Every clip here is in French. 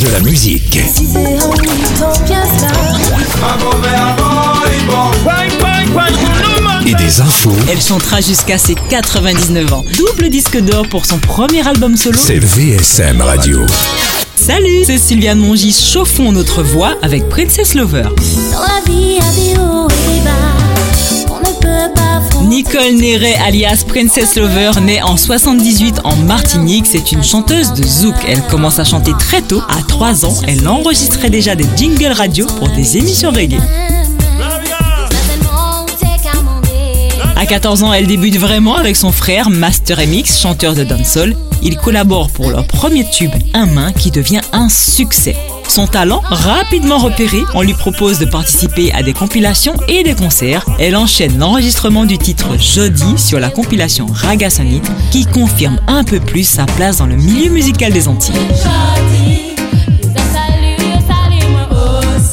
De la musique. Et des infos. Elle chantera jusqu'à ses 99 ans. Double disque d'or pour son premier album solo. C'est VSM Radio. Salut, c'est Sylviane Mongi. Chauffons notre voix avec Princess Lover. Dans la vie, à des hauts et bas, Nicole Néret, alias Princess Lover, née en 78 en Martinique, c'est une chanteuse de zouk. Elle commence à chanter très tôt, à 3 ans. Elle enregistrait déjà des jingles radio pour des émissions reggae. À 14 ans, elle débute vraiment avec son frère, Master MX, chanteur de dancehall. Ils collaborent pour leur premier tube, Un main, qui devient un succès. Son talent, rapidement repéré, on lui propose de participer à des compilations et des concerts. Elle enchaîne l'enregistrement du titre Jeudi sur la compilation Raga qui confirme un peu plus sa place dans le milieu musical des Antilles.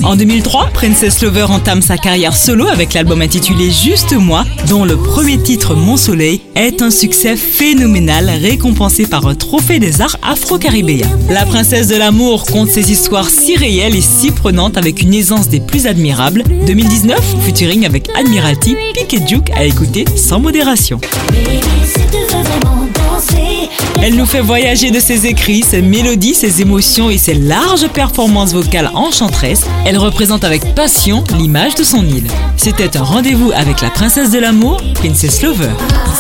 En 2003, Princess Lover entame sa carrière solo avec l'album intitulé Juste moi, dont le premier titre Mon Soleil est un succès phénoménal récompensé par un trophée des arts afro-caribéens. La princesse de l'amour compte ses histoires si réelles et si prenantes avec une aisance des plus admirables. 2019, featuring avec Admiralty, Pique et Duke à écouter sans modération. Elle nous fait voyager de ses écrits, ses mélodies, ses émotions et ses larges performances vocales enchanteresses. Elle représente avec passion l'image de son île. C'était un rendez-vous avec la princesse de l'amour, Princess Lover.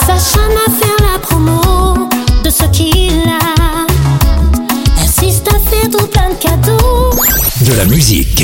Sacha m'a fait la promo de ce qu'il a. Insiste à faire tout plein de cadeaux. De la musique.